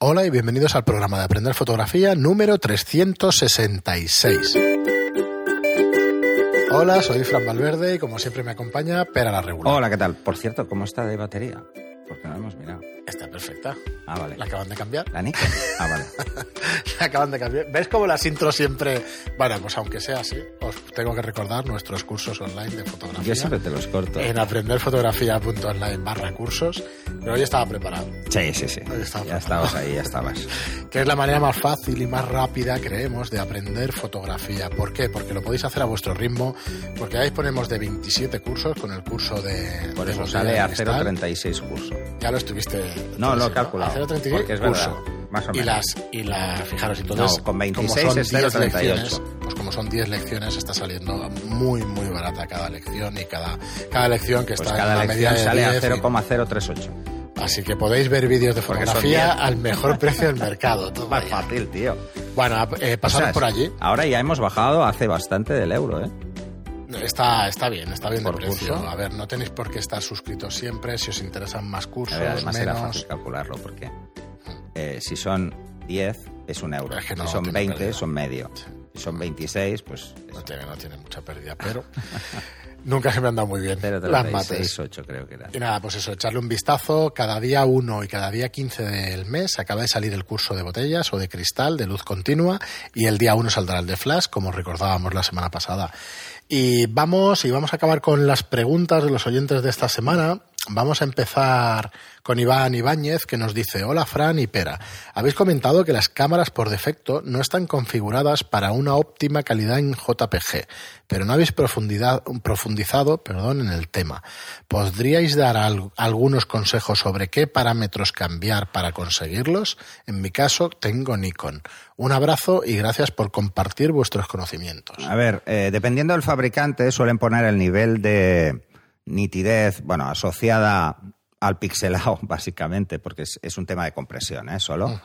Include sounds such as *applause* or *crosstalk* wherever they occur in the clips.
Hola y bienvenidos al programa de Aprender Fotografía número 366. Hola, soy Fran Valverde y como siempre me acompaña Pera la Regular. Hola, ¿qué tal? Por cierto, ¿cómo está de batería? Porque no lo hemos mirado. Está perfecta. Ah, vale. La acaban de cambiar. ¿La Nikon? Ah, vale. *laughs* La acaban de cambiar. ¿Ves cómo las intros siempre... Bueno, pues aunque sea así, os tengo que recordar nuestros cursos online de fotografía. Yo siempre te los corto. En aprenderfotografía.online barra cursos. Pero hoy estaba preparado. Sí, sí, sí. Ahí estaba Ya preparado. estabas ahí, ya estabas. *laughs* que es la manera más fácil y más rápida, creemos, de aprender fotografía. ¿Por qué? Porque lo podéis hacer a vuestro ritmo, porque ahí ponemos de 27 cursos con el curso de... Por de eso sale a cristal. 0.36 curso. Ya lo estuviste... No, lo he a calculado, 0.36 porque es curso. verdad, más o Y menos. las, y la, fijaros, entonces... No, con 26 como son es 10 0.38. lecciones, pues como son 10 lecciones, está saliendo muy, muy barata cada lección y cada, cada lección que Pues está en la media de sale a 10 y- 0,038. Así que podéis ver vídeos de fotografía 10. al mejor *laughs* precio del mercado. todo Más fácil, tío. Bueno, eh, O sea, por allí. Ahora ya hemos bajado hace bastante del euro, ¿eh? Está, está bien, está bien de Por precio. curso. A ver, no tenéis por qué estar suscritos siempre. Si os interesan más cursos, ver, además era menos. fácil calcularlo porque eh, si son 10 es un euro. Es que no si son tiene 20 pérdida. son medio. Si son 26, pues No tiene, no tiene mucha pérdida, pero *laughs* nunca se me han dado muy bien las 0,36, mates. 8 creo que era. Y nada, pues eso, echarle un vistazo. Cada día 1 y cada día 15 del mes acaba de salir el curso de botellas o de cristal, de luz continua, y el día 1 saldrá el de flash, como recordábamos la semana pasada. Y vamos, y vamos a acabar con las preguntas de los oyentes de esta semana. Vamos a empezar con Iván Ibáñez, que nos dice, hola Fran y Pera. Habéis comentado que las cámaras por defecto no están configuradas para una óptima calidad en JPG, pero no habéis profundizado perdón, en el tema. ¿Podríais dar al- algunos consejos sobre qué parámetros cambiar para conseguirlos? En mi caso, tengo Nikon. Un abrazo y gracias por compartir vuestros conocimientos. A ver, eh, dependiendo del fabricante, suelen poner el nivel de nitidez, bueno, asociada al pixelado, *laughs* básicamente, porque es, es un tema de compresión, ¿eh? Solo.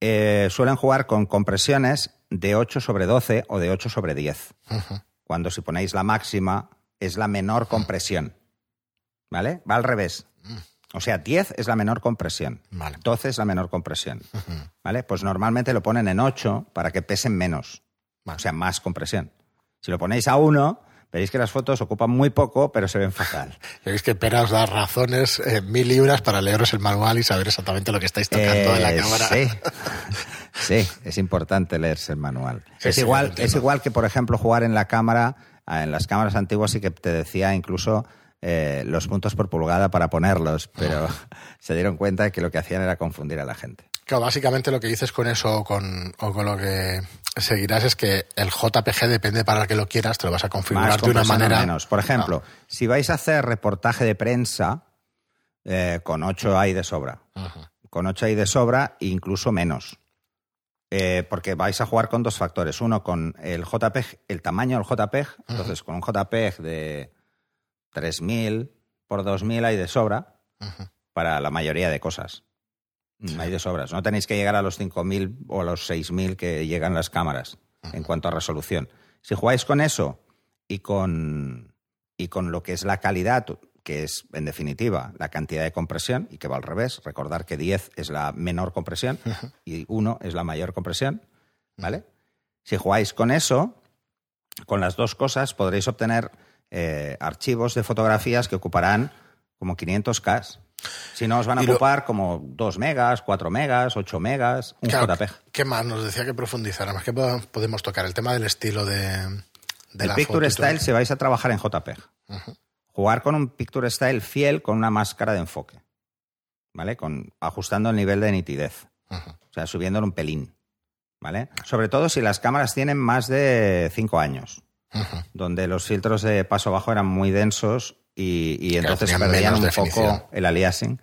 Eh, suelen jugar con compresiones de 8 sobre 12 o de 8 sobre 10. Ujú. Cuando si ponéis la máxima, es la menor compresión. ¿Vale? Va al revés. O sea, 10 es la menor compresión. Vale. 12 es la menor compresión. ¿Vale? Pues normalmente lo ponen en 8 para que pesen menos. Vale. O sea, más compresión. Si lo ponéis a 1, veréis que las fotos ocupan muy poco, pero se ven fatal. *laughs* Veis que Pera os da razones, eh, mil libras para leeros el manual y saber exactamente lo que estáis tocando de la Eh, cámara. Sí. *laughs* Sí, es importante leerse el manual. Sí, es, sí, igual, es igual que, por ejemplo, jugar en la cámara, ah, en las cámaras antiguas sí que te decía incluso eh, los puntos por pulgada para ponerlos, pero Ah. *laughs* se dieron cuenta de que lo que hacían era confundir a la gente. Claro, básicamente lo que dices con eso o con, o con lo que seguirás es que el JPG depende para que lo quieras, te lo vas a configurar Más de una manera. menos. Por ejemplo, si vais a hacer reportaje de prensa, eh, con 8 hay de sobra. Ajá. Con 8 hay de sobra, incluso menos. Eh, porque vais a jugar con dos factores. Uno, con el JPEG, el tamaño del JPEG. Entonces, con un JPEG de 3000 por 2000 hay de sobra para la mayoría de cosas. Hay de sobras. No tenéis que llegar a los 5000 o a los 6000 que llegan las cámaras en cuanto a resolución. Si jugáis con eso y con, y con lo que es la calidad, que es en definitiva la cantidad de compresión, y que va al revés, recordar que 10 es la menor compresión y 1 es la mayor compresión, ¿vale? Si jugáis con eso, con las dos cosas, podréis obtener eh, archivos de fotografías que ocuparán como 500K. Si no, os van a Y lo- ocupar como 2 megas, 4 megas, 8 megas, un Claro, JPEG. ¿Qué más? Nos decía que profundizáramos. ¿Qué po- podemos tocar? El tema del estilo de, de el la Picture. Style si vais a trabajar en JPEG. Jugar con un Picture Style fiel con una máscara de enfoque. ¿Vale? Con, ajustando el nivel de nitidez. O sea, subiéndolo un pelín. ¿Vale? Sobre todo si las cámaras tienen más de 5 años. Donde los filtros de paso bajo eran muy densos y, entonces perdían un definición. poco el aliasing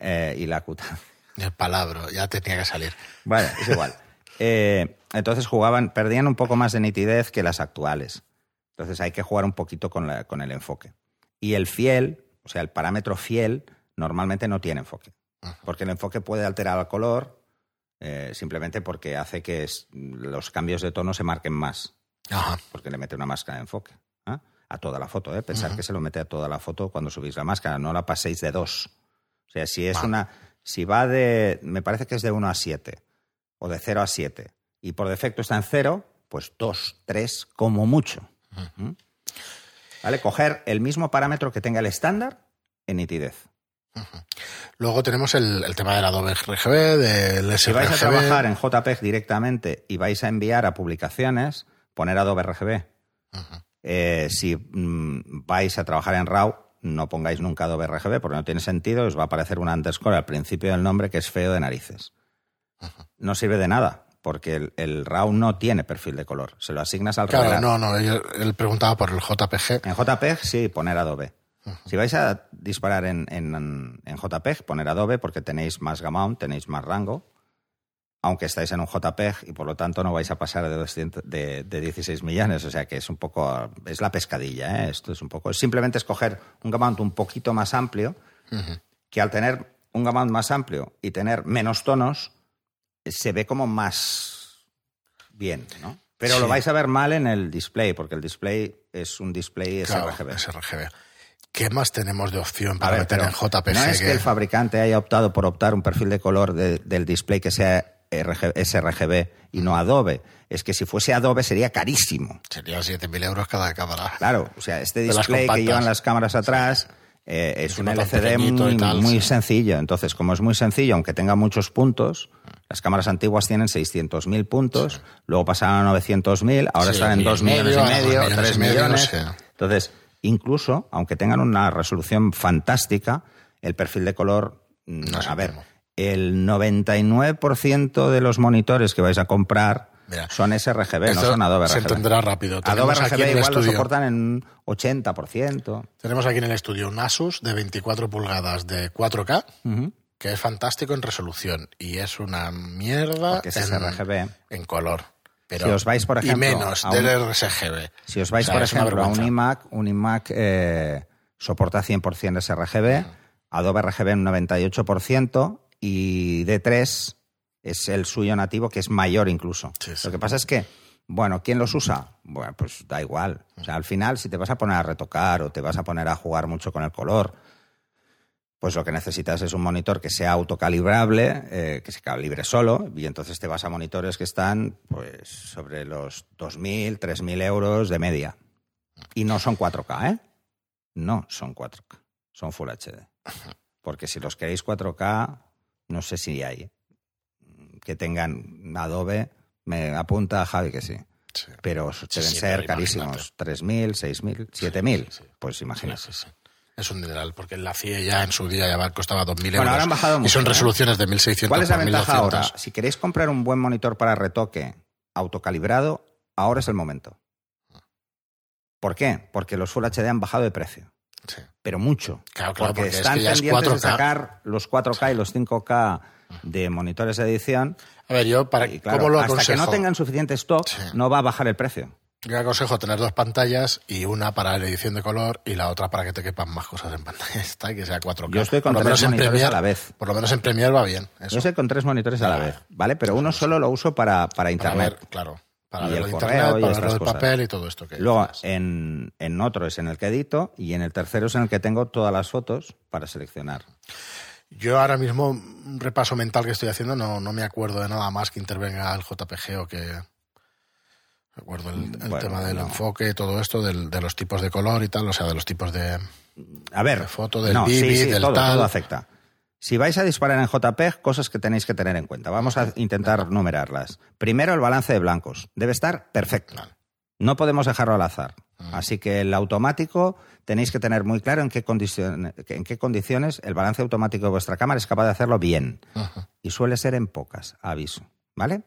eh, y la cuta. El palabra, ya tenía que salir. Bueno, es igual. *laughs* Eh, entonces jugaban, perdían un poco más de nitidez que las actuales. Entonces hay que jugar un poquito con, la- con el enfoque. Y el fiel, o sea, el parámetro fiel, normalmente no tiene enfoque. Porque el enfoque puede alterar el color eh, simplemente porque hace que es- los cambios de tono se marquen más. Ajá. porque le mete una máscara de enfoque. ¿ah? A toda la foto, ¿eh? Pensar que se lo mete a toda la foto cuando subís la máscara, no la paséis de dos. O sea, si es Vale. una. Si va de, me parece que es de 1 a 7 o de 0 a 7 y por defecto está en 0, pues 2, 3 como mucho. ¿Mm? ¿Vale? Coger el mismo parámetro que tenga el estándar en nitidez. Luego tenemos el, el tema del Adobe RGB, del sRGB. Si vais a trabajar en JPEG directamente y vais a enviar a publicaciones, poner Adobe RGB. Eh, si mm, vais a trabajar en RAW, no pongáis nunca Adobe RGB porque no tiene sentido, os va a aparecer un underscore al principio del nombre que es feo de narices. No sirve de nada, porque el, el RAW no tiene perfil de color. Se lo asignas al Claro, revelar. no, no, él, él preguntaba por el JPG. En JPEG sí, poner Adobe. Si vais a disparar en, en- en JPEG, poner Adobe porque tenéis más gamma, tenéis más rango, aunque estáis en un JPEG y por lo tanto no vais a pasar de, 200 de, de 16 millones. O sea que es un poco, es la pescadilla, ¿eh? Esto es un poco, es simplemente escoger un gamma un poquito más amplio, que al tener un gamma más amplio y tener menos tonos, se ve como más bien, ¿no? Pero Sí. lo vais a ver mal en el display, porque el display es un display Claro, sRGB. sRGB. ¿Qué más tenemos de opción para ver, meter en JPG? No es que el fabricante haya optado por optar un perfil de color de- del display que sea sRGB y no Adobe. Es que si fuese Adobe sería carísimo. Serían 7.000 euros cada cámara. Claro, o sea, este display que llevan las cámaras atrás eh, es un LCD muy, y tal, muy sí. sencillo. Entonces, como es muy sencillo, aunque tenga muchos puntos, las cámaras antiguas tienen 600.000 puntos, luego pasaron a 900.000, ahora están en mil 2 y millones y medio, millones 3 y medio, no millones. sé. Entonces, incluso, aunque tengan una resolución fantástica, el perfil de color, mm, No es a ver. El 99% de los monitores que vais a comprar Mira, son sRGB, no son Adobe Se RGB. entenderá rápido. Adobe Tenemos RGB igual lo soportan en un 80%. tenemos aquí en el estudio un Asus de 24 pulgadas de 4K, que es fantástico en resolución y es una mierda es en, sRGB. en color. Pero, Si os vais, por ejemplo, y menos a un- del RSGB. Si os vais, O sea, por ejemplo, a un iMac, un iMac eh, soporta 100% sRGB, Adobe RGB un 98% y D3 es el suyo nativo, que es mayor incluso. Sí, sí. Lo que pasa es que, bueno, ¿quién los usa? Bueno, pues da igual. O sea, al final, si te vas a poner a retocar o te vas a poner a jugar mucho con el color, pues lo que necesitas es un monitor que sea autocalibrable, eh, que se calibre solo, y entonces te vas a monitores que están pues sobre los 2.000, 3.000 euros de media. Y no son 4K, ¿eh? No son 4K, son Full HD. *laughs* Porque si los queréis 4K, no sé si hay. Que tengan Adobe, me apunta Javi que sí. Sí. Pero Sí, deben sí, ser carísimos. 3.000, 6.000, 7.000. sí, sí. Pues sí. Es un dineral, porque la CIE ya en su día ya costaba 2.000 euros. Bueno, ahora han bajado y mucho, son ¿eh? resoluciones de 1.600 ¿Cuál es la ventaja 1.200. ahora? Si queréis comprar un buen monitor para retoque autocalibrado, ahora es el momento. ¿Por qué? Porque los Full HD han bajado de precio. Sí. Pero mucho. Claro, claro, porque es están que ya es pendientes de 4K. sacar los 4K y los 5K de monitores de edición. A ver, yo, para, Y claro, ¿cómo lo hasta aconsejo? que no tengan suficiente stock, Sí. no va a bajar el precio. Yo aconsejo tener dos pantallas y una para la edición de color y la otra para que te quepan más cosas en pantalla. *laughs* Está, y que sea 4K. Yo estoy con por tres monitores a la vez. Por lo menos en Premiere va bien. Eso. Yo sé con tres monitores a la Ah. vez, ¿vale? Pero uno solo lo uso para, para para internet. ver, claro. Para Y el correo internet, y para estas el cosas. papel y todo esto que Luego, en, en otro es en el que edito y en el tercero es en el que tengo todas las fotos para seleccionar. Yo ahora mismo, un repaso mental que estoy haciendo, no, no me acuerdo de nada más que intervenga el JPG o que... Recuerdo el, el Bueno, tema del no. enfoque, todo esto, del- de los tipos de color y tal, o sea, de los tipos de... A ver, De foto, del no, sí, Vivid, sí, del todo, tal. todo afecta. Si vais a disparar en JPEG, cosas que tenéis que tener en cuenta. Vamos a intentar numerarlas. Primero, el balance de blancos. Debe estar perfecto. No podemos dejarlo al azar. Mm. Así que el automático tenéis que tener muy claro en qué, condiciones, en qué condiciones el balance automático de vuestra cámara es capaz de hacerlo bien. Y suele ser en pocas, aviso. ¿Vale?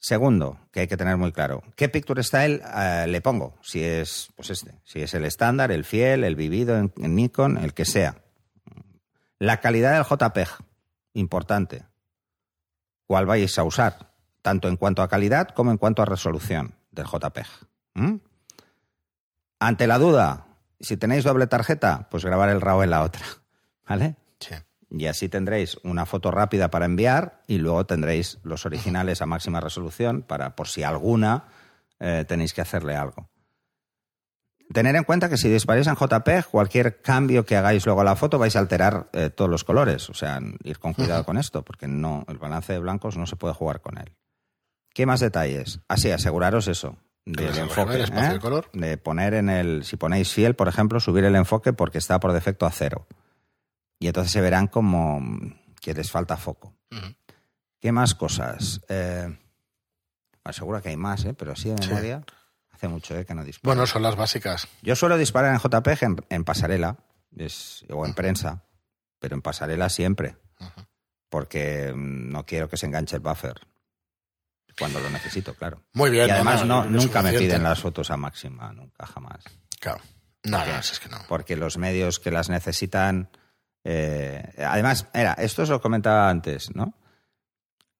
Segundo, que hay que tener muy claro, ¿qué picture style eh, le pongo? Si es, pues este, si es el estándar, el fiel, el vivido en, en Nikon, el que sea. La calidad del JPEG, importante. ¿Cuál vais a usar? Tanto en cuanto a calidad como en cuanto a resolución del JPEG. ¿Mm? Ante la duda, si tenéis doble tarjeta, pues grabar el RAW en la otra. *laughs* ¿Vale? Sí. Y así tendréis una foto rápida para enviar y luego tendréis los originales a máxima resolución para por si alguna eh, tenéis que hacerle algo. Tener en cuenta que si disparáis en JPEG, cualquier cambio que hagáis luego a la foto vais a alterar eh, todos los colores. O sea, ir con cuidado con esto, porque no, el balance de blancos no se puede jugar con él. ¿Qué más detalles? Así, aseguraros eso. Del el enfoque. ¿eh? de color. De poner en el. Si ponéis fiel, por ejemplo, subir el enfoque porque está por defecto a cero. Y entonces se verán como que les falta foco. ¿Qué más cosas? Eh, seguro que hay más, ¿eh? pero así de Sí. Hace mucho ¿eh? que no disparo. Bueno, son las básicas. Yo suelo disparar en JPEG en, en pasarela es- o en prensa, pero en pasarela siempre, porque no quiero que se enganche el buffer cuando lo necesito, claro. Muy bien. y además no, nunca me piden las fotos a máxima, nunca, jamás. Claro. No, no, si es que no. Porque los medios que las necesitan... eh, además, era, esto os lo comentaba antes, ¿no?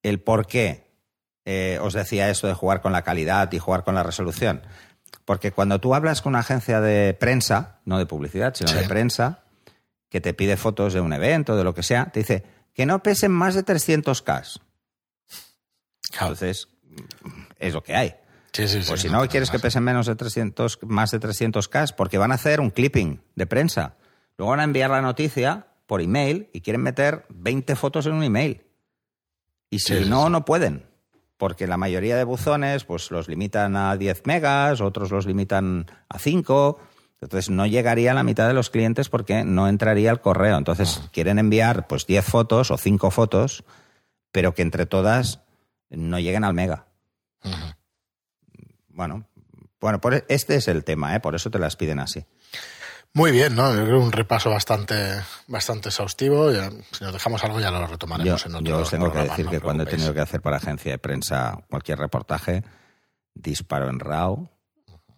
El por qué eh, os decía esto de jugar con la calidad y jugar con la resolución. Porque cuando tú hablas con una agencia de prensa, no de publicidad, sino Sí. de prensa, que te pide fotos de un evento, de lo que sea, te dice que no pesen más de 300K. Claro. Entonces, es lo que hay. Sí, Pues si no no quieres que pesen menos de 300, más de 300K, porque van a hacer un clipping de prensa. Luego van a enviar la noticia por email y quieren meter 20 fotos en un email. Y si no, no pueden. Porque la mayoría de buzones pues los limitan a 10 megas, otros los limitan a 5. Entonces no llegaría a la mitad de los clientes porque no entraría el correo. Entonces Ah. quieren enviar pues 10 fotos o 5 fotos, pero que entre todas no lleguen al mega bueno, bueno, por- este es el tema, ¿eh? por eso te las piden así. Muy bien, ¿no? Yo creo un repaso bastante, bastante exhaustivo. Ya, si nos dejamos algo ya lo Yo, retomaremos en otro yo os tengo que programa, decir no que cuando he tenido que hacer para agencia de prensa cualquier reportaje, disparo en RAW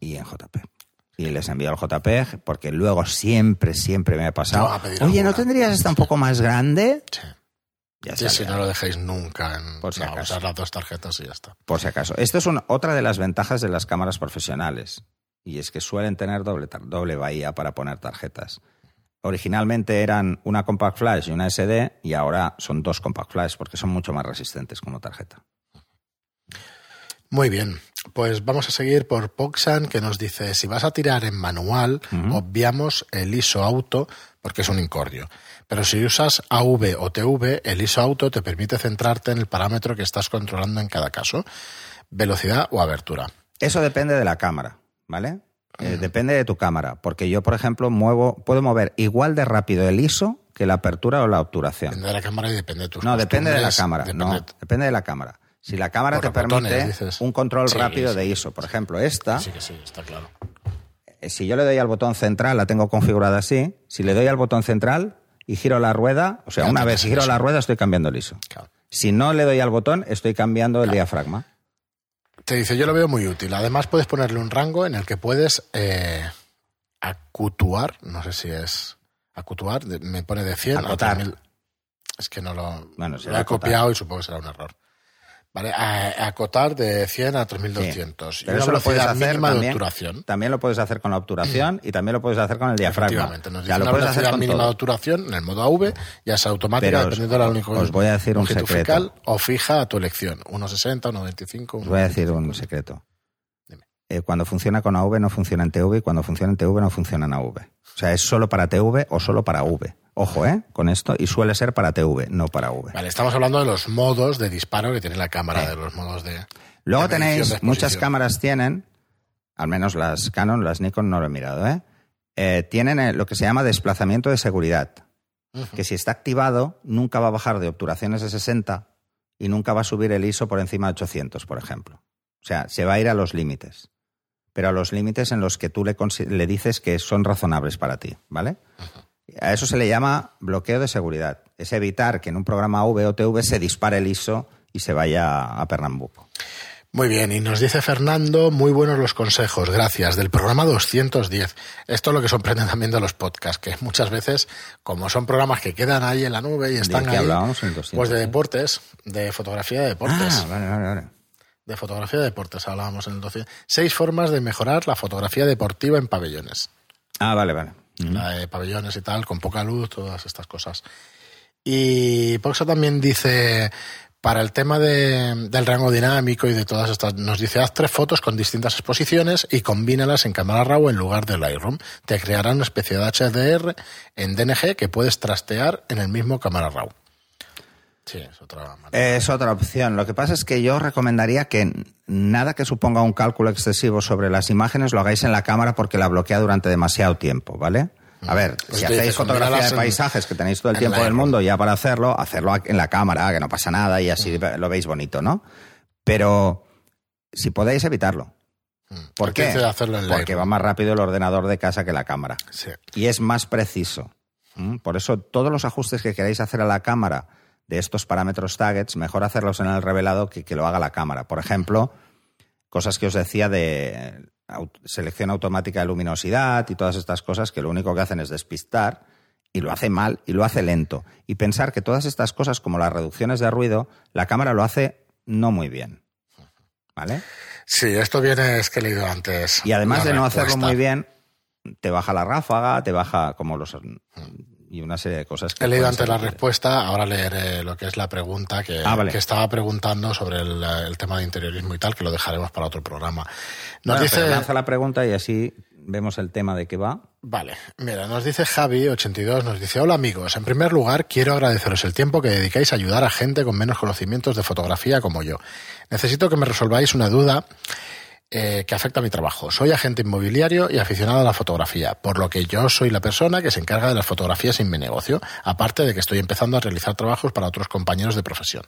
y en JP. Y les envío al JP porque luego siempre, siempre me ha pasado. Pedir Oye, ¿no alguna". tendrías esta un poco más grande? Sí. Ya ya. no lo dejéis nunca en Por si no, acaso. usar las dos tarjetas y ya está. Por si acaso. Esto es una- otra de las ventajas de las cámaras profesionales. Y es que suelen tener doble, doble bahía para poner tarjetas. Originalmente eran una compact flash y una SD y ahora son dos compact flash porque son mucho más resistentes como tarjeta. Muy bien. Pues vamos a seguir por Poxan, que nos dice, si vas a tirar en manual, obviamos el ISO auto, porque es un incordio. Pero si usas AV o TV, el ISO auto te permite centrarte en el parámetro que estás controlando en cada caso, velocidad o abertura. Eso depende de la cámara, ¿vale? Eh, depende de tu cámara, porque yo, por ejemplo, muevo, puedo mover igual de rápido el ISO que la apertura o la obturación. Depende de la cámara y depende de tus No, depende de la cámara. depende- No, depende de la cámara. Si la cámara Por te botones, permite dices. un control Sí, rápido sí. de ISO, por ejemplo, esta, Sí, que sí, está claro. eh, si yo le doy al botón central, la tengo configurada así, si le doy al botón central y giro la rueda, o sea, una vez giro la rueda estoy cambiando el ISO. Claro. Si no le doy al botón, estoy cambiando el diafragma. Te dice, yo lo veo muy útil. Además, puedes ponerle un rango en el que puedes eh, acutuar, no sé si es acutuar, me pone de 100 Acotar. a 3000. Es que no lo, Bueno, lo he acotar. copiado y supongo que será un error. ¿Vale? A- acotar de 100 a 3200. Sí. Y Pero una eso lo puedes hacer mínima de también, obturación. también lo puedes hacer con la obturación y también lo puedes hacer con el diafragma. Efectivamente, nos O dice sea, lo una puedes hacer con mínima todo. de obturación en el modo AV, ya sea automática, Pero os- dependiendo de la única os voy a decir un secreto. o fija a tu elección. 1,60, 1,25. Os voy a decir un secreto. Dime. Eh, cuando funciona con AV no funciona en TV y cuando funciona en TV no funciona en AV. O sea, es solo para TV o solo para V. Ojo, ¿eh? Con esto. Y suele ser para TV, no para V. Vale, estamos hablando de los modos de disparo que tiene la cámara, de los modos de. Luego de tenéis, de muchas cámaras tienen, al menos las Canon, las Nikon no lo he mirado, ¿eh? Eh, tienen eh, lo que se llama desplazamiento de seguridad. Que si está activado, nunca va a bajar de obturaciones de 60 y nunca va a subir el ISO por encima de 800, por ejemplo. O sea, se va a ir a los límites. Pero a los límites en los que tú le, le dices que son razonables para ti, ¿vale? A eso se le llama bloqueo de seguridad. Es evitar que en un programa V o TV se dispare el ISO y se vaya a Pernambuco. Muy bien, y nos dice Fernando, muy buenos los consejos, gracias, del programa 210. Esto es lo que sorprende también de los podcasts, que muchas veces, como son programas que quedan ahí en la nube y están qué ahí, hablábamos en 210? pues de deportes, de fotografía de deportes. Ah, vale, vale, vale. De fotografía de deportes hablábamos en el 12. Seis formas de mejorar la fotografía deportiva en pabellones. Ah, vale, vale. La de pabellones y tal, con poca luz, todas estas cosas. Y Poxa también dice, Para el tema de- del rango dinámico y de todas estas, nos dice haz tres fotos con distintas exposiciones y combínalas en cámara RAW en lugar de Lightroom. Te creará una especie de HDR en DNG que puedes trastear en el mismo cámara RAW. Sí, es otra manera. Es otra opción. Lo que pasa es que yo recomendaría que nada que suponga un cálculo excesivo sobre las imágenes lo hagáis en la cámara porque la bloquea durante demasiado tiempo, ¿vale? A ver, Pues si hacéis dices, fotografía de en- paisajes que tenéis todo el tiempo del mundo ya para hacerlo, hacerlo en la cámara, que no pasa nada y así lo veis bonito, ¿no? Pero si podéis evitarlo. ¿Por Porque qué? Porque Lightroom. va más rápido el ordenador de casa que la cámara Sí. y es más preciso. ¿Mm? Por eso, todos los ajustes que queráis hacer a la cámara de estos parámetros targets, mejor hacerlos en el revelado que que lo haga la cámara. Por ejemplo, cosas que os decía de au- selección automática de luminosidad y todas estas cosas que lo único que hacen es despistar y lo hace mal y lo hace lento. Y pensar que todas estas cosas, como las reducciones de ruido, la cámara lo hace no muy bien. ¿Vale? Sí, esto viene, es que he leído antes. Y además de no hacerlo muy bien, te baja la ráfaga, te baja como los y una serie de cosas que He leído antes la respuesta, ahora leeré lo que es la pregunta que, Ah, vale. que estaba preguntando sobre el, el tema de interiorismo y tal, que lo dejaremos para otro programa. Nos Bueno, dice, lanza la pregunta y así vemos el tema de qué va. vale, mira, nos dice Javi82, nos dice, hola amigos, en primer lugar quiero agradeceros el tiempo que dedicáis a ayudar a gente con menos conocimientos de fotografía como yo. Necesito que me resolváis una duda eh, que afecta a mi trabajo. Soy agente inmobiliario y aficionado a la fotografía, por lo que yo soy la persona que se encarga de las fotografías en mi negocio, aparte de que estoy empezando a realizar trabajos para otros compañeros de profesión.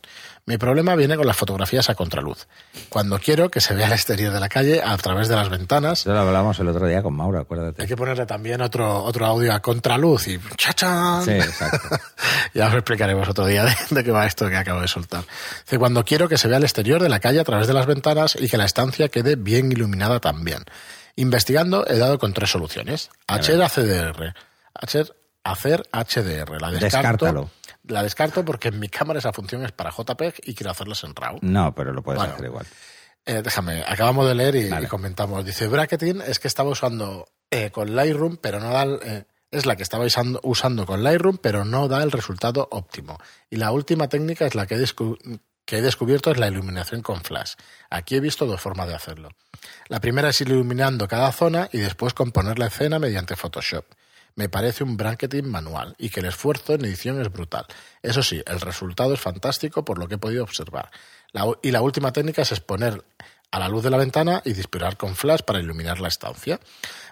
Mi problema viene con las fotografías a contraluz. Cuando quiero que se vea el exterior de la calle a través de las ventanas, Eso lo hablamos el otro día con Maura, acuérdate. hay que ponerle también otro, otro audio a contraluz y ¡chachán! Sí, exacto. *laughs* ya os explicaremos otro día de, de qué va esto que acabo de soltar. Cuando quiero que se vea el exterior de la calle a través de las ventanas y que la estancia quede bien iluminada también. Investigando he dado con tres soluciones. Hacer HDR. Hacer, hacer HDR. La descarto. Descártalo. La descarto porque en mi cámara esa función es para JPEG y quiero hacerlas en RAW. No, pero lo puedes Bueno. hacer igual. Eh, déjame, acabamos de leer y, Vale. y comentamos. Dice, bracketing es que estaba usando eh, con Lightroom, pero no da eh, es la que estaba usando, usando con Lightroom, pero no da el resultado óptimo. Y la última técnica es la que he, descu- que he descubierto es la iluminación con flash. Aquí he visto dos formas de hacerlo. La primera es iluminando cada zona y después componer la escena mediante Photoshop. Me parece un bracketing manual y que el esfuerzo en edición es brutal. Eso sí, el resultado es fantástico por lo que he podido observar. Y la última técnica es exponer a la luz de la ventana y disparar con flash para iluminar la estancia.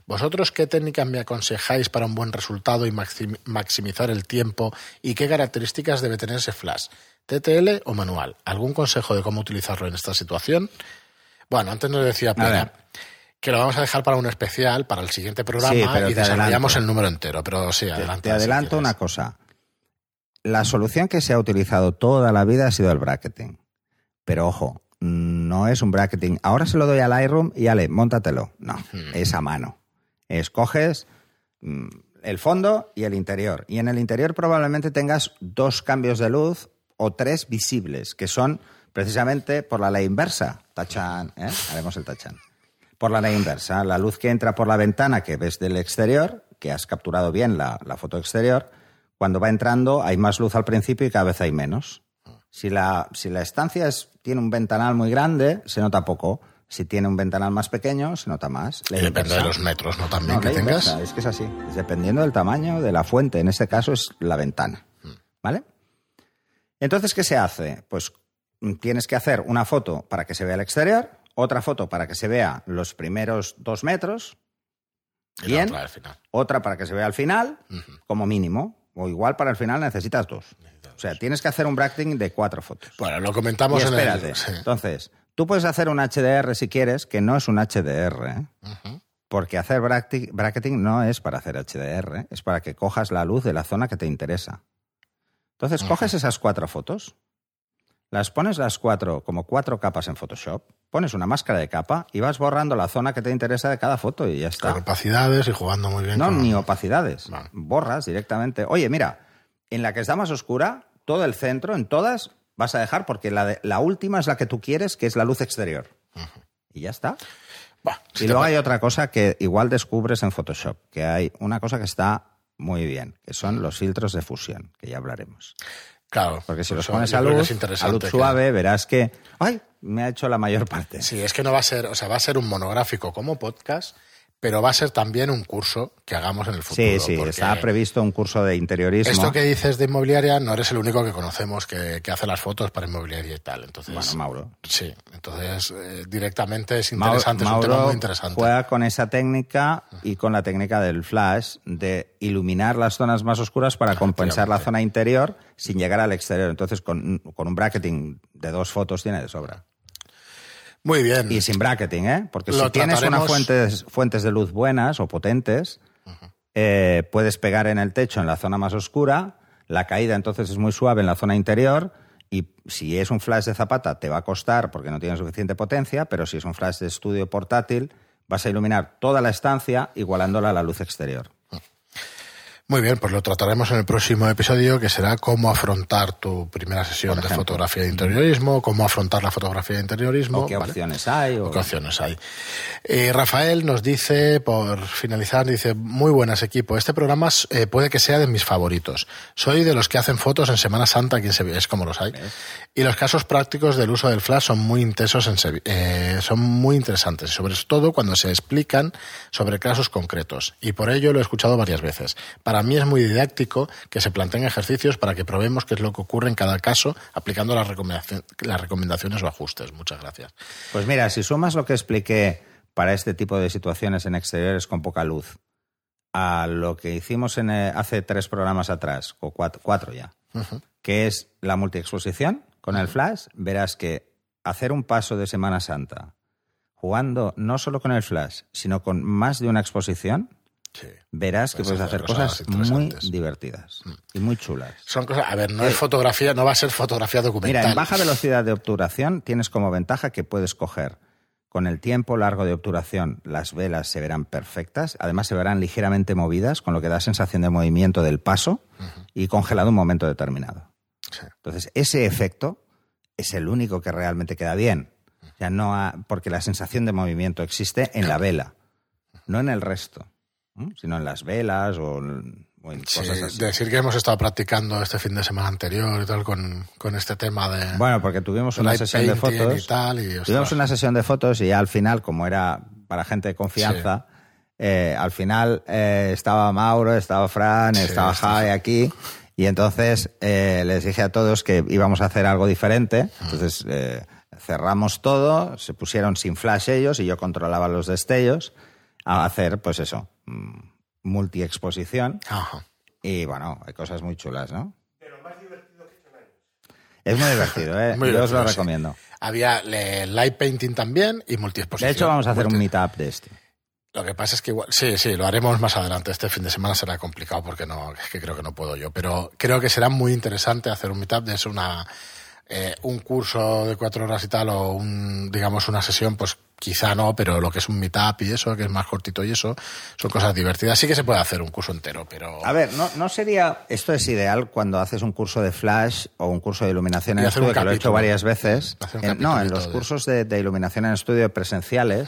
¿Vosotros qué técnicas me aconsejáis para un buen resultado y maxim- maximizar el tiempo y qué características debe tener ese flash? ¿TTL o manual? ¿Algún consejo de cómo utilizarlo en esta situación? Bueno, antes nos decía que lo vamos a dejar para un especial, para el siguiente programa Sí, pero y desarrollamos adelanto. el número entero. Pero sí, Te- adelante. te adelanto una cosa. La solución que se ha utilizado toda la vida ha sido el bracketing. Pero ojo, no es un bracketing. Ahora se lo doy al Lightroom y ale, móntatelo. No, es a mano. Escoges mm, el fondo y el interior. Y en el interior probablemente tengas dos cambios de luz o tres visibles, que son precisamente por la ley inversa. Tachan, ¿eh? Haremos el tachan. Por la ley inversa. La luz que entra por la ventana que ves del exterior, que has capturado bien la, la foto exterior, cuando va entrando hay más luz al principio y cada vez hay menos. Si la, si la estancia es- tiene un ventanal muy grande, se nota poco. Si tiene un ventanal más pequeño, se nota más. Y depende de los metros, ¿no? También No, que tengas. inversa, es que es así. Es dependiendo del tamaño de la fuente. En este caso es la ventana. ¿Vale? Entonces, ¿qué se hace? Pues mm, tienes que hacer una foto para que se vea el exterior, otra foto para que se vea los primeros dos metros, Y bien, otra al final. otra para que se vea al final, como mínimo, o igual para el final necesitas dos. O sea, tienes que hacer un bracketing de cuatro fotos. Bueno, lo Y comentamos en el. *laughs* sí. Entonces, tú puedes hacer un HDR si quieres, que no es un HDR, ¿eh? Porque hacer bracketing no es para hacer HDR, es para que cojas la luz de la zona que te interesa. Entonces, coges esas cuatro fotos, las pones las cuatro como cuatro capas en Photoshop, pones una máscara de capa y vas borrando la zona que te interesa de cada foto y ya está. Con opacidades y jugando muy bien. No, con- ni opacidades. Vale. Borras directamente. Oye, mira, en la que está más oscura, todo el centro, en todas, vas a dejar porque la, de- la última es la que tú quieres, que es la luz exterior. Y ya está. Bah, y luego hay otra cosa que igual descubres en Photoshop, que hay una cosa que está muy bien, que son los filtros de fusión, que ya hablaremos. Claro. Porque si los eso pones a luz, a suave, verás que, ¡ay! Me ha hecho la mayor parte. Sí, es que no va a ser, o sea, va a ser un monográfico como podcast, pero va a ser también un curso que hagamos en el futuro. Sí, sí, está previsto un curso de interiorismo. Esto que dices de inmobiliaria no eres el único que conocemos que, que hace las fotos para inmobiliaria y tal. Entonces, Bueno, Mauro. sí, entonces eh, directamente es interesante, es un tema Mauro muy interesante. juega con esa técnica y con la técnica del flash de iluminar las zonas más oscuras para compensar la zona interior sin llegar al exterior. Entonces, con, con un bracketing de dos fotos tiene de sobra. Muy bien. Y sin bracketing, ¿eh? Porque Lo si tienes unas fuentes, fuentes de luz buenas o potentes, eh, puedes pegar en el techo en la zona más oscura, la caída entonces es muy suave en la zona interior y si es un flash de zapata te va a costar porque no tiene suficiente potencia, pero si es un flash de estudio portátil vas a iluminar toda la estancia igualándola a la luz exterior. Muy bien, pues lo trataremos en el próximo episodio, que será cómo afrontar tu primera sesión de fotografía de interiorismo, cómo afrontar la fotografía de interiorismo. ¿O qué ¿vale? opciones hay? o- ¿O qué opciones hay? Eh, Rafael nos dice, por finalizar, dice, muy buenas equipo, este programa eh, puede que sea de mis favoritos. Soy de los que hacen fotos en Semana Santa aquí en Sevilla, es como los hay. Y los casos prácticos del uso del flash son muy intensos en Sevi- eh, son muy interesantes, sobre todo cuando se explican sobre casos concretos. Y por ello lo he escuchado varias veces. Para mí es muy didáctico que se planteen ejercicios para que probemos qué es lo que ocurre en cada caso aplicando las, las recomendaciones o ajustes. Muchas gracias. Pues mira, si sumas lo que expliqué para este tipo de situaciones en exteriores con poca luz a lo que hicimos en, eh, hace tres programas atrás, o cuatro, cuatro ya, que es la multiexposición con el flash, verás que hacer un paso de Semana Santa jugando no solo con el flash, sino con más de una exposición, Sí. verás que Puedes hacer cosas, cosas muy divertidas y muy chulas. Son cosas, a ver, no es fotografía, no va a ser fotografía documental. Mira, en baja velocidad de obturación tienes como ventaja que puedes coger con el tiempo largo de obturación las velas se verán perfectas, además se verán ligeramente movidas, con lo que da sensación de movimiento del paso y congelado un momento determinado. Sí. Entonces, ese efecto es el único que realmente queda bien. O sea, no ha- porque la sensación de movimiento existe en la vela, no en el resto. Sino en las velas o en, o en Sí, cosas así. decir que hemos estado practicando este fin de semana anterior y tal con, con este tema de Bueno, porque tuvimos una sesión de fotos. y tal. Y, Tuvimos una sesión de fotos y al final, como era para gente de confianza, eh, al final eh, estaba Mauro, estaba Fran, Sí, estaba Javi aquí. Y entonces eh, les dije a todos que íbamos a hacer algo diferente. Entonces eh, cerramos todo, se pusieron sin flash ellos y yo controlaba los destellos a hacer, pues eso, multiexposición. Ajá. Y bueno, hay cosas muy chulas, ¿no? Es muy divertido, ¿eh? *laughs* Muy Yo os lo divertido, sí. recomiendo. Había eh, light painting también y multiexposición. De hecho, vamos a hacer un meetup de este. Lo que pasa es que igual, sí, sí, lo haremos más adelante. Este fin de semana será complicado porque no, es que creo que no puedo yo. Pero creo que será muy interesante hacer un meetup de eso, una, eh, un curso de cuatro horas y tal, o un, digamos, una sesión, pues quizá no, pero lo que es un meetup y eso, que es más cortito y eso, son cosas divertidas. Sí que se puede hacer un curso entero, pero. A ver, no, no sería. Esto es ideal cuando haces un curso de flash o un curso de iluminación en estudio, que lo he hecho varias veces. En- no, en los de- cursos de, de iluminación en estudio presenciales.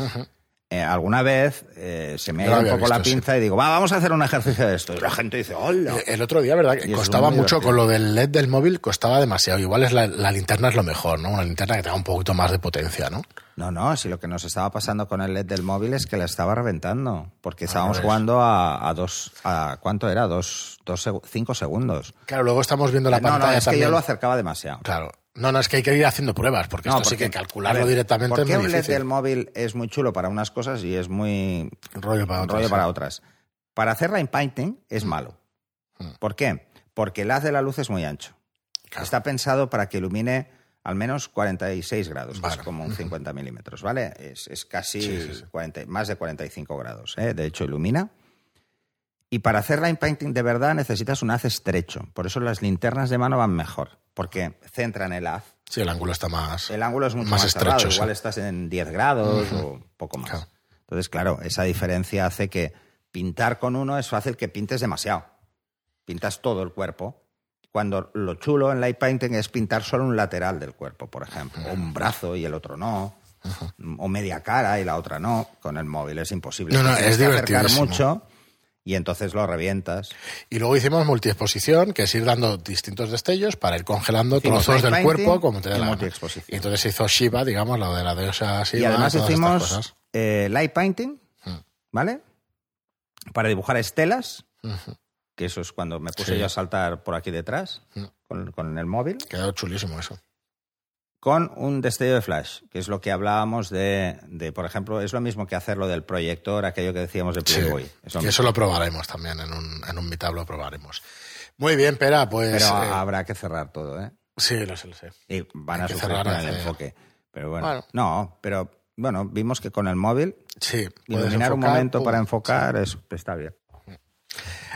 Eh, alguna vez eh, se me ha ido un poco la sí. pinza y digo, va, vamos a hacer un ejercicio de esto. Y la gente dice, hola. El otro día, ¿verdad? Y costaba mucho con lo del LED del móvil, costaba demasiado. Igual es la, la linterna es lo mejor, ¿no? Una linterna que tenga un poquito más de potencia, ¿no? No, no, si lo que nos estaba pasando con el LED del móvil es que la estaba reventando. Porque estábamos jugando a, a dos. A, ¿Cuánto era? Dos, dos cinco segundos. Claro, luego estamos viendo la no, pantalla no, es que yo lo acercaba demasiado. Claro. No, no, es que hay que ir haciendo pruebas, porque No, esto sí porque- que calcularlo ver, directamente ¿Por es muy un LED del móvil es muy chulo para unas cosas y es muy rollo para otras, rollo sí. para otras? Para hacer line painting es malo. Mm. ¿Por qué? Porque el haz de la luz es muy ancho. Claro. Está pensado para que ilumine al menos 46 grados, que Vale. es como un 50 milímetros, ¿vale? Es, es casi Sí, sí, sí. 40 más de 45 grados, ¿eh? De hecho, ilumina. Y para hacer line painting de verdad necesitas un haz estrecho. Por eso las linternas de mano van mejor, porque centran el haz Sí, el ángulo está más. el ángulo es mucho Más más, estrecho, cerrado, sí. igual estás en 10 grados o poco más. Claro. Entonces, claro, esa diferencia hace que pintar con uno es fácil que pintes demasiado. Pintas todo el cuerpo. Cuando lo chulo en light painting es pintar solo un lateral del cuerpo, por ejemplo, o un brazo y el otro no, o media cara y la otra no. Con el móvil es imposible. No, no, es divertidísimo. mucho y entonces lo revientas. Y luego hicimos multiexposición, que es ir dando distintos destellos para ir congelando Hicimos trozos del cuerpo como te y la gana. multiexposición. Y entonces se hizo Shiva, digamos, lo de la diosa Shiva. y además todas estas hicimos cosas. eh, light painting, Mm. ¿vale? Para dibujar estelas, que eso es cuando me puse Sí. yo a saltar por aquí detrás Mm. con, con el móvil, Quedó chulísimo eso. Con un destello de flash, que es lo que hablábamos de, de, por ejemplo, es lo mismo que hacer lo del proyector, aquello que decíamos de Sí. Playboy. Es lo Y mismo. eso lo probaremos también, en un, en un meetup lo probaremos. Muy bien, Pera, pues... Pero eh, habrá que cerrar todo, ¿eh? sí, lo sé, lo sé. Y van Hay a sufrir cerrar con el enfoque. Pero bueno, Bueno. no, pero bueno, vimos que con el móvil Sí, iluminar un momento para enfocar es, está bien.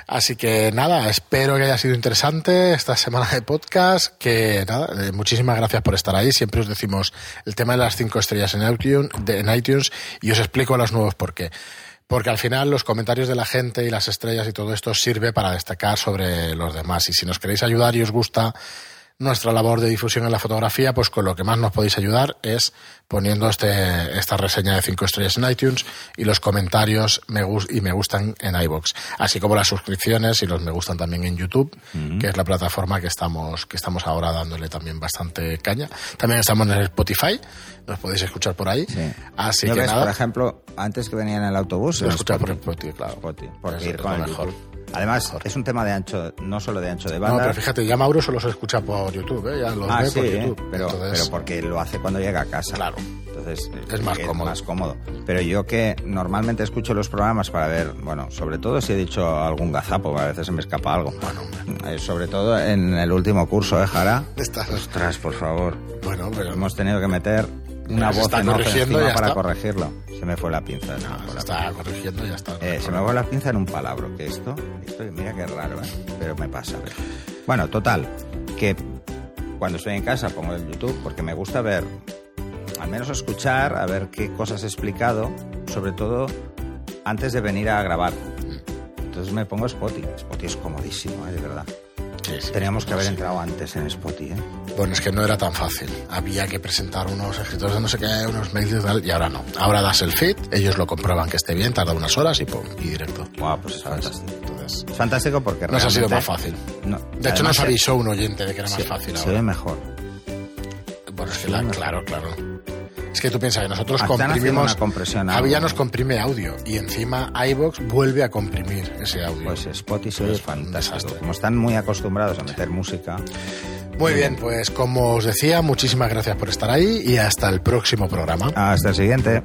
Así que nada, espero que haya sido interesante esta semana de podcast. Que nada, eh, muchísimas gracias por estar ahí. Siempre os decimos el tema de las cinco estrellas en iTunes, de- en iTunes y os explico los nuevos por qué. Porque al final los comentarios de la gente y las estrellas y todo esto sirve para destacar sobre los demás. Y si nos queréis ayudar y os gusta nuestra labor de difusión en la fotografía, pues con lo que más nos podéis ayudar es poniendo este, esta reseña de 5 estrellas en iTunes y los comentarios me y me gustan en iBox, así como las suscripciones y los me gustan también en YouTube, que es la plataforma que estamos, que estamos ahora dándole también bastante caña. También estamos en el Spotify, nos podéis escuchar por ahí. Sí. Así Yo que ves, nada, por ejemplo, antes que venía en el autobús, lo escuchar por el Spotify. Claro. Spotify, Es- ir con el mejor. YouTube. Además, es un tema de ancho, no solo de ancho de No, banda. pero fíjate, ya Mauro solo se escucha por YouTube, ¿eh? ya los ah, ve sí, por ¿eh? YouTube. pero, Entonces, pero porque lo hace cuando llega a casa. Claro. Entonces Es más cómodo. más cómodo. Pero yo que normalmente escucho los programas para ver, bueno, sobre todo si he dicho algún gazapo, a veces se me escapa algo. Bueno. Eh, sobre todo en el último curso, ¿eh, Jara? Estás- Ostras, por favor. bueno, pero Hemos tenido que meter una voz está en off encima ya para está. corregirlo. Se me fue la pinza. se me no, fue se la está corrigiendo ya está. Eh, se me fue la pinza en un palabra, que esto, esto, mira qué raro, ¿eh? pero me pasa. Bueno, total, que cuando estoy en casa pongo el YouTube porque me gusta ver, al menos escuchar, a ver qué cosas he explicado, sobre todo antes de venir a grabar. Entonces me pongo Spotify. Spotify es comodísimo, ¿eh? de verdad. Sí, sí. Teníamos que haber Sí. entrado antes en Spotify. ¿eh? Bueno, es que no era tan fácil. Había que presentar unos escritores de no sé qué, unos mails y tal, y ahora no. Ahora das el feed, ellos lo comprueban que esté bien, tarda unas horas y pum, y directo. Guau, pues es fantástico. Entonces, Es fantástico porque nos ha sido más fácil. No, De hecho, nos se- avisó un oyente de que era más se- fácil Se ahora. ve mejor. Bueno, es que se la- ve mejor. claro, claro. Es que tú piensas que nosotros Están comprimimos. una compresión nos comprime audio y encima iBox vuelve a comprimir ese audio. Pues Spotify Es es fantástico. desastre. Como están muy acostumbrados a meter música, Muy bien, pues como os decía, muchísimas gracias por estar ahí y hasta el próximo programa. hasta el siguiente.